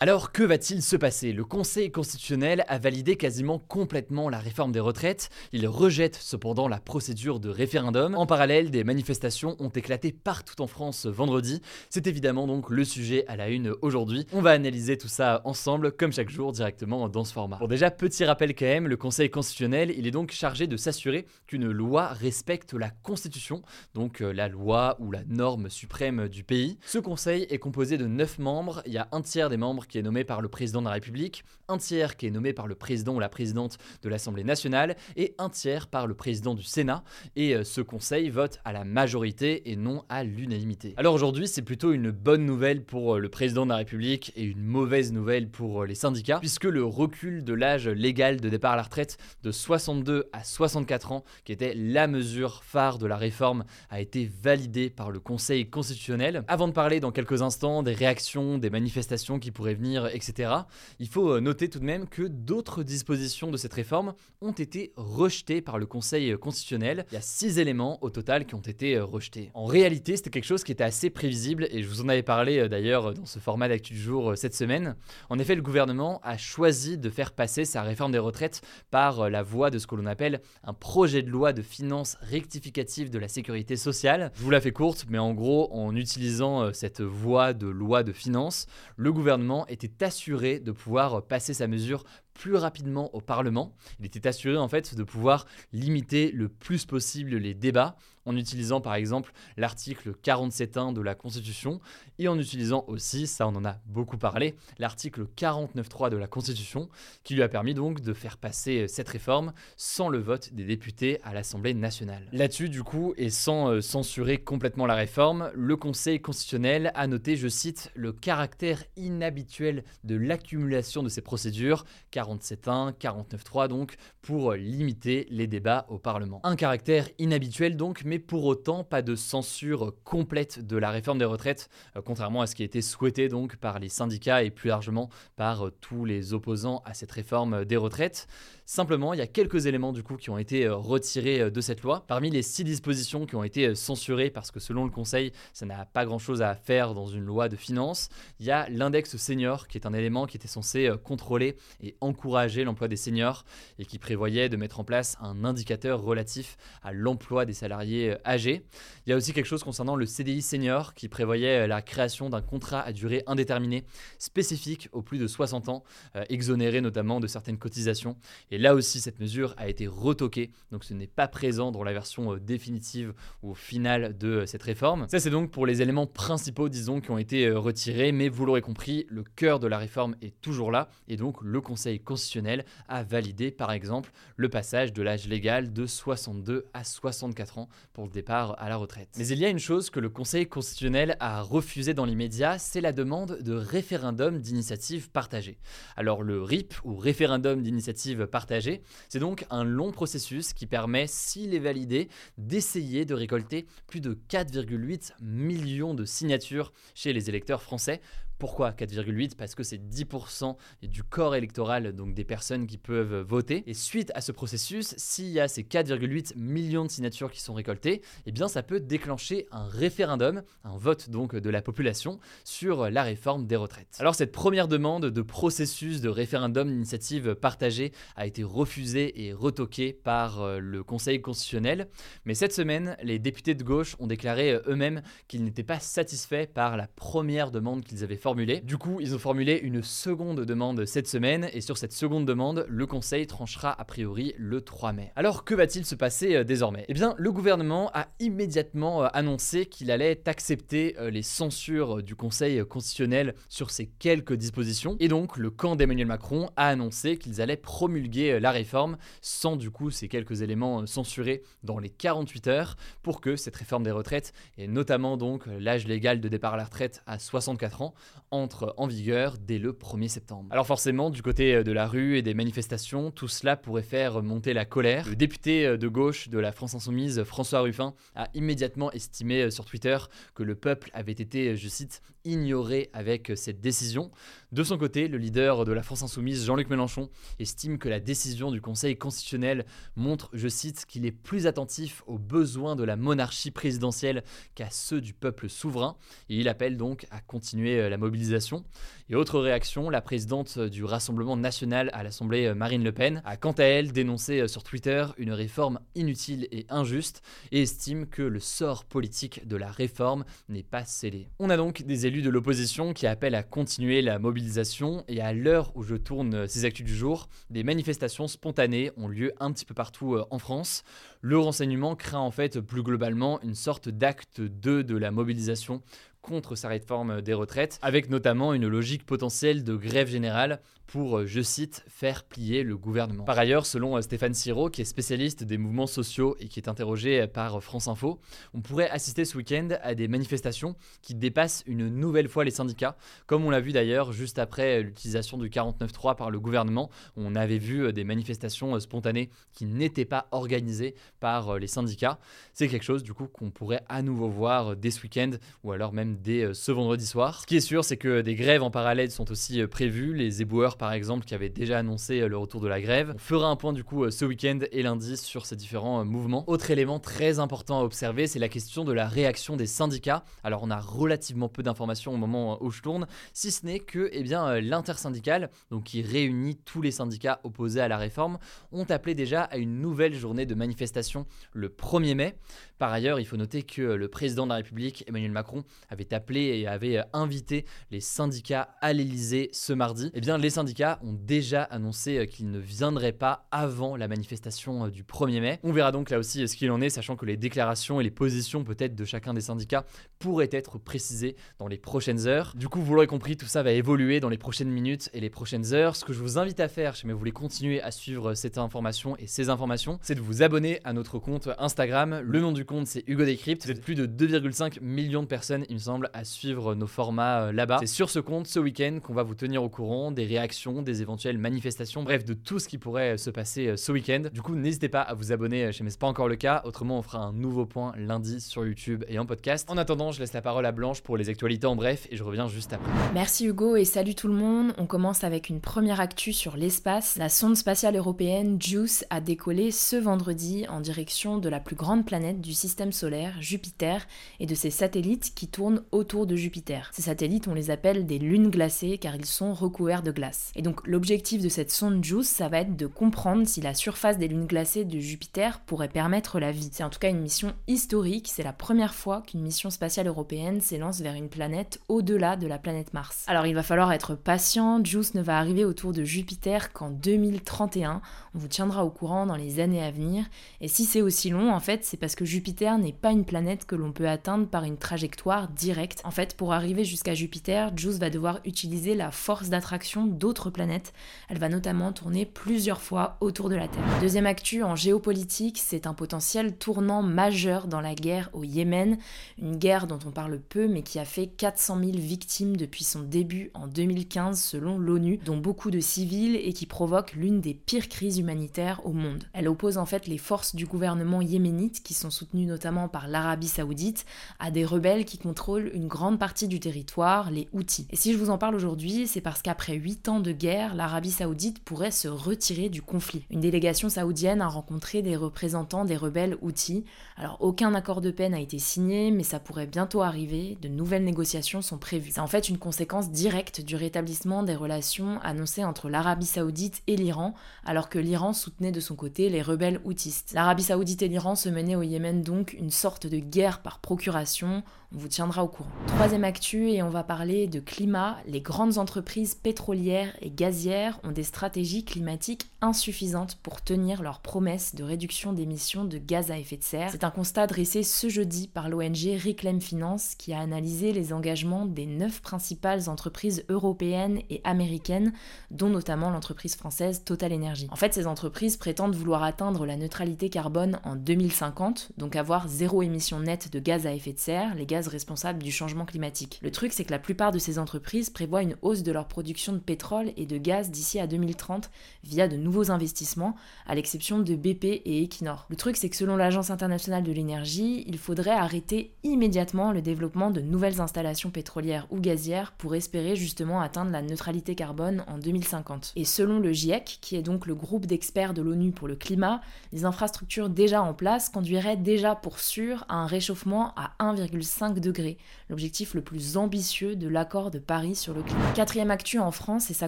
Alors que va-t-il se passer? Le Conseil constitutionnel a validé quasiment complètement la réforme des retraites. Il rejette cependant la procédure de référendum. En parallèle, des manifestations ont éclaté partout en France vendredi. C'est évidemment donc le sujet à la une aujourd'hui. On va analyser tout ça ensemble, comme chaque jour, directement dans ce format. Bon déjà, petit rappel quand même, le Conseil constitutionnel, il est donc chargé de s'assurer qu'une loi respecte la Constitution, donc euh, la loi ou la norme suprême du pays. Ce conseil est composé de 9 membres. Il y a un tiers des membres qui est nommé par le président de la République, un tiers qui est nommé par le président ou la présidente de l'Assemblée nationale et un tiers par le président du Sénat. Et euh, ce conseil vote à la majorité et non à l'unanimité. Alors aujourd'hui, c'est plutôt une bonne nouvelle pour euh, le président de la République et une mauvaise nouvelle pour euh, les syndicats, puisque le recul de l'âge légal de départ à la retraite de 62 à 64 ans, qui était la mesure phare de la réforme, a été validé par le Conseil constitutionnel. Avant de parler dans quelques instants des réactions, des manifestations qui pourraient etc., il faut euh, noter tout de même que d'autres dispositions de cette réforme ont été rejetées par le Conseil constitutionnel. Il y a six éléments au total qui ont été euh, rejetés. En réalité, c'était quelque chose qui était assez prévisible et je vous en avais parlé euh, d'ailleurs dans ce format d'actu du jour cette semaine. En effet, le gouvernement a choisi de faire passer sa réforme des retraites par la voie de ce que l'on appelle un projet de loi de finances rectificative de la sécurité sociale. Je vous la fais courte, mais en gros, en utilisant cette voie de loi de finances, le gouvernement était assuré de pouvoir passer sa mesure plus rapidement au Parlement. Il était assuré en fait de pouvoir limiter le plus possible les débats en utilisant par exemple l'article 47.1 de la Constitution et en utilisant aussi, ça on en a beaucoup parlé, l'article 49.3 de la Constitution qui lui a permis donc de faire passer cette réforme sans le vote des députés à l'Assemblée nationale. Là-dessus du coup, et sans euh, censurer complètement la réforme, le Conseil constitutionnel a noté, je cite, le caractère inhabituel de l'accumulation de ces procédures, car 47.1, 49.3 donc, pour limiter les débats au Parlement. Un caractère inhabituel donc, mais pour autant pas de censure complète de la réforme des retraites, euh, contrairement à ce qui a été souhaité donc par les syndicats et plus largement par euh, tous les opposants à cette réforme des retraites. Simplement, il y a quelques éléments du coup qui ont été euh, retirés euh, de cette loi. Parmi les six dispositions qui ont été euh, censurées parce que selon le Conseil, ça n'a pas grand-chose à faire dans une loi de finances, il y a l'index senior qui est un élément qui était censé contrôler et encourager l'emploi des seniors et qui prévoyait de mettre en place un indicateur relatif à l'emploi des salariés âgés. Il y a aussi quelque chose concernant le CDI senior qui prévoyait la création d'un contrat à durée indéterminée spécifique aux plus de 60 ans, exonéré notamment de certaines cotisations. Et là aussi, cette mesure a été retoquée, donc ce n'est pas présent dans la version euh, définitive ou finale de euh, cette réforme. Ça, c'est donc pour les éléments principaux, disons, qui ont été euh, retirés, mais vous l'aurez compris, le cœur de la réforme est toujours là, et donc le Conseil constitutionnel a validé, par exemple, le passage de l'âge légal de 62 à 64 ans pour le départ à la retraite. Mais il y a une chose que le Conseil constitutionnel a refusé dans l'immédiat, c'est la demande de référendum d'initiative partagée. Alors le RIP, ou référendum d'initiative partagée, c'est donc un long processus qui permet, s'il est validé, d'essayer de récolter plus de 4,8 millions de signatures chez les électeurs français pourquoi 4,8 Parce que c'est 10% du corps électoral, donc des personnes qui peuvent voter. Et suite à ce processus, s'il y a ces 4,8 millions de signatures qui sont récoltées, eh bien ça peut déclencher un référendum, un vote donc de la population sur la réforme des retraites. Alors cette première demande de processus de référendum d'initiative partagée a été refusée et retoquée par euh, le Conseil constitutionnel. Mais cette semaine, les députés de gauche ont déclaré eux-mêmes qu'ils n'étaient pas satisfaits par la première demande qu'ils avaient du coup, ils ont formulé une seconde demande cette semaine et sur sur cette seconde demande, le Conseil tranchera a priori le 3 mai. Alors que va-t-il se passer euh, désormais? Eh bien, le gouvernement a immédiatement euh, annoncé qu'il allait accepter euh, les censures du Conseil constitutionnel sur ces quelques dispositions, et donc le camp d'Emmanuel Macron a annoncé qu'ils allaient promulguer la réforme sans du coup ces quelques éléments censurés dans les 48 heures pour que cette réforme des retraites, et notamment donc l'âge légal de départ à la retraite à 64 ans, entre en vigueur dès le 1er septembre. Alors forcément, du côté de la rue et des manifestations, tout cela pourrait faire monter la colère. Le député de gauche de la France Insoumise, François Ruffin, a immédiatement estimé sur Twitter que le peuple avait été, je cite, ignoré avec cette décision. De son côté, le leader de la France Insoumise, Jean-Luc Mélenchon, estime que la décision du Conseil constitutionnel montre, je cite, qu'il est plus attentif aux besoins de la monarchie présidentielle qu'à ceux du peuple souverain, et il appelle donc à continuer la mobilisation. Et autre réaction, la présidente du Rassemblement national à l'Assemblée, Marine Le Pen, a quant à elle dénoncé sur Twitter une réforme inutile et injuste et estime que le sort politique de la réforme n'est pas scellé. On a donc des élus de l'opposition qui appellent à continuer la mobilisation et à l'heure où je tourne ces actus du jour, des manifestations spontanées ont lieu un petit peu partout euh, en France. Le renseignement craint en fait plus globalement une sorte d'acte 2 de la mobilisation contre sa réforme des retraites, avec notamment une logique potentielle de grève générale pour, euh, je cite, faire plier le gouvernement. Par ailleurs, selon euh, Stéphane Siro, qui est spécialiste des mouvements sociaux et qui est interrogé euh, par France Info, on pourrait assister ce week-end à des manifestations qui dépassent une nouvelle fois les syndicats, comme on l'a vu d'ailleurs juste après l'utilisation du 49.3 par le gouvernement. On avait vu des manifestations spontanées qui n'étaient pas organisées par les syndicats. C'est quelque chose du coup qu'on pourrait à nouveau voir dès ce week-end ou alors même dès ce vendredi soir. Ce qui est sûr, c'est que des grèves en parallèle sont aussi prévues. Les éboueurs par exemple, qui avait déjà annoncé euh, le retour de la grève. On fera un point du coup euh, ce week-end et lundi sur ces différents euh, mouvements. Autre élément très important à observer, c'est la question de la réaction des syndicats. Alors on a relativement peu d'informations au moment où je tourne, si ce n'est que eh bien, l'intersyndicale, donc qui réunit tous les syndicats opposés à la réforme, ont appelé déjà à une nouvelle journée de manifestation le 1er mai. Par ailleurs, il faut noter que le président de la République, Emmanuel Macron, avait appelé et avait invité les syndicats à l'Elysée ce mardi. Eh bien, les syndicats syndicats ont déjà annoncé euh, qu'ils ne viendraient pas avant la manifestation euh, du 1er mai. On verra donc là aussi euh, ce qu'il en est, sachant que les déclarations et les positions peut-être de chacun des syndicats pourraient être précisées dans les prochaines heures. Du coup, vous l'aurez compris, tout ça va évoluer dans les prochaines minutes et les prochaines heures. Ce que je vous invite à faire, si vous voulez continuer à suivre cette information et ces informations, c'est de vous abonner à notre compte Instagram. Le nom du compte, c'est Hugo Décrypte. Vous êtes plus de 2,5 millions de personnes, il me semble, à suivre nos formats là-bas. C'est sur ce compte, ce week-end, qu'on va vous tenir au courant des réactions des éventuelles manifestations, bref, de tout ce qui pourrait se passer euh, ce week-end. Du coup, n'hésitez pas à vous abonner euh, chez Mais c'est pas encore le cas. Autrement, on fera un nouveau point lundi sur YouTube et en podcast. En attendant, je laisse la parole à Blanche pour les actualités en bref et je reviens juste après. Merci Hugo et salut tout le monde. On commence avec une première actu sur l'espace. La sonde spatiale européenne JUICE a décollé ce vendredi en direction de la plus grande planète du système solaire, Jupiter, et de ses satellites qui tournent autour de Jupiter. Ces satellites, on les appelle des lunes glacées car ils sont recouverts de glace. Et donc l'objectif de cette sonde JUICE, ça va être de comprendre si la surface des lunes glacées de Jupiter pourrait permettre la vie. C'est en tout cas une mission historique, c'est la première fois qu'une mission spatiale européenne s'élance vers une planète au-delà de la planète Mars. Alors il va falloir être patient, JUICE ne va arriver autour de Jupiter qu'en 2031, on vous tiendra au courant dans les années à venir, et si c'est aussi long, en fait, c'est parce que Jupiter n'est pas une planète que l'on peut atteindre par une trajectoire directe. En fait, pour arriver jusqu'à Jupiter, JUICE va devoir utiliser la force d'attraction d'autres planètes. Elle va notamment tourner plusieurs fois autour de la Terre. Deuxième actu en géopolitique, c'est un potentiel tournant majeur dans la guerre au Yémen, une guerre dont on parle peu mais qui a fait 400 000 victimes depuis son début en 2015 selon l'ONU, dont beaucoup de civils et qui provoque l'une des pires crises humanitaires au monde. Elle oppose en fait les forces du gouvernement yéménite, qui sont soutenues notamment par l'Arabie saoudite, à des rebelles qui contrôlent une grande partie du territoire, les Houthis. Et si je vous en parle aujourd'hui, c'est parce qu'après 8 ans de guerre, l'Arabie saoudite pourrait se retirer du conflit. Une délégation saoudienne a rencontré des représentants des rebelles Houthis. Alors aucun accord de paix n'a été signé, mais ça pourrait bientôt arriver, de nouvelles négociations sont prévues. C'est en fait une conséquence directe du rétablissement des relations annoncées entre l'Arabie saoudite et l'Iran, alors que l'Iran soutenait de son côté les rebelles houtistes. L'Arabie saoudite et l'Iran se menaient au Yémen donc une sorte de guerre par procuration, On vous tiendra au courant. Troisième actu, et on va parler de climat. Les grandes entreprises pétrolières et gazières ont des stratégies climatiques insuffisantes pour tenir leurs promesses de réduction d'émissions de gaz à effet de serre. C'est un constat dressé ce jeudi par l'ONG Reclaim Finance qui a analysé les engagements des neuf principales entreprises européennes et américaines, dont notamment l'entreprise française Total Energy. En fait, ces entreprises prétendent vouloir atteindre la neutralité carbone en 2050, donc avoir zéro émission nette de gaz à effet de serre, les gaz responsables du changement climatique. Le truc, c'est que la plupart de ces entreprises prévoient une hausse de leur production de pétrole et de gaz d'ici à 2030 via de nouveaux investissements, à l'exception de BP et Equinor. Le truc, c'est que selon l'Agence internationale de l'énergie, il faudrait arrêter immédiatement le développement de nouvelles installations pétrolières ou gazières pour espérer justement atteindre la neutralité carbone en 2050. Et selon le GIEC, qui est donc le groupe d'experts de l'ONU pour le climat, les infrastructures déjà en place conduiraient déjà pour sûr à un réchauffement à 1,5 degré, l'objectif le plus ambitieux de l'accord de Paris sur le climat. Quatrième actu en France, et ça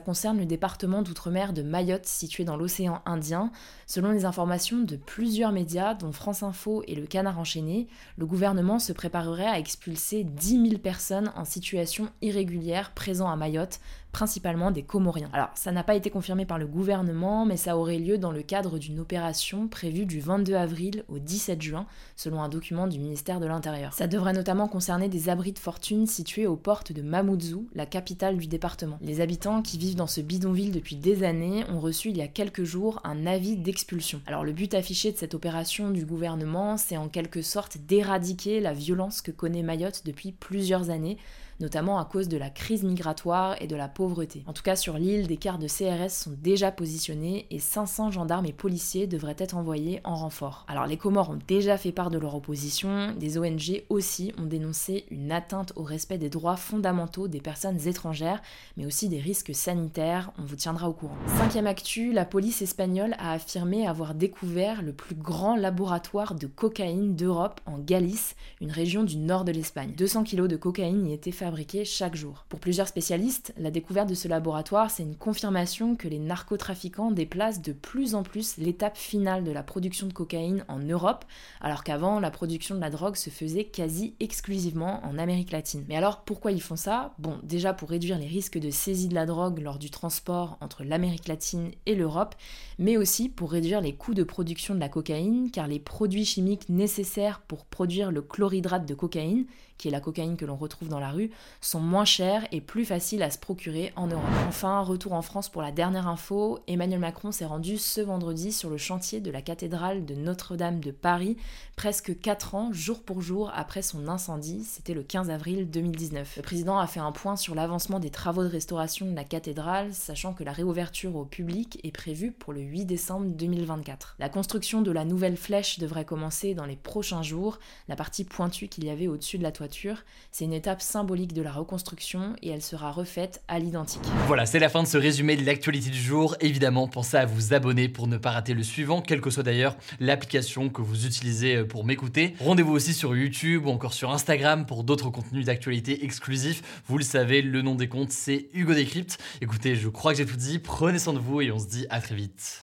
concerne le département d'outre-mer de Mayotte, situé dans l'océan Indien. Selon les informations de plusieurs médias, dont France Info et le Canard enchaîné, le gouvernement se préparerait à expulser 10 000 personnes en situation irrégulière présents à Mayotte principalement des Comoriens. Alors, ça n'a pas été confirmé par le gouvernement, mais ça aurait lieu dans le cadre d'une opération prévue du 22 avril au 17 juin, selon un document du ministère de l'Intérieur. Ça devrait notamment concerner des abris de fortune situés aux portes de Mamoudzou, la capitale du département. Les habitants qui vivent dans ce bidonville depuis des années ont reçu il y a quelques jours un avis d'expulsion. Alors, le but affiché de cette opération du gouvernement, c'est en quelque sorte d'éradiquer la violence que connaît Mayotte depuis plusieurs années notamment à cause de la crise migratoire et de la pauvreté. En tout cas, sur l'île, des quarts de CRS sont déjà positionnés et 500 gendarmes et policiers devraient être envoyés en renfort. Alors les Comores ont déjà fait part de leur opposition, des ONG aussi ont dénoncé une atteinte au respect des droits fondamentaux des personnes étrangères, mais aussi des risques sanitaires, on vous tiendra au courant. Cinquième actu, la police espagnole a affirmé avoir découvert le plus grand laboratoire de cocaïne d'Europe en Galice, une région du nord de l'Espagne. 200 kilos de cocaïne y étaient fabriqués chaque jour. Pour plusieurs spécialistes, la découverte de ce laboratoire, c'est une confirmation que les narcotrafiquants déplacent de plus en plus l'étape finale de la production de cocaïne en Europe, alors qu'avant, la production de la drogue se faisait quasi exclusivement en Amérique latine. Mais alors, pourquoi ils font ça? Bon, déjà pour réduire les risques de saisie de la drogue lors du transport entre l'Amérique latine et l'Europe, mais aussi pour réduire les coûts de production de la cocaïne, car les produits chimiques nécessaires pour produire le chlorhydrate de cocaïne, qui est la cocaïne que l'on retrouve dans la rue, sont moins chers et plus faciles à se procurer en Europe. Enfin, retour en France pour la dernière info, Emmanuel Macron s'est rendu ce vendredi sur le chantier de la cathédrale de Notre-Dame de Paris, presque 4 ans, jour pour jour, après son incendie, c'était le 15 avril 2019. Le président a fait un point sur l'avancement des travaux de restauration de la cathédrale, sachant que la réouverture au public est prévue pour le 8 décembre 2024. La construction de la nouvelle flèche devrait commencer dans les prochains jours, la partie pointue qu'il y avait au-dessus de la toiture c'est une étape symbolique de la reconstruction et elle sera refaite à l'identique. Voilà, c'est la fin de ce résumé de l'actualité du jour. Évidemment, pensez à vous abonner pour ne pas rater le suivant, quelle que soit d'ailleurs l'application que vous utilisez pour m'écouter. Rendez-vous aussi sur YouTube ou encore sur Instagram pour d'autres contenus d'actualité exclusifs. Vous le savez, le nom des comptes, c'est Hugo Décrypte. Écoutez, je crois que j'ai tout dit. Prenez soin de vous et on se dit à très vite.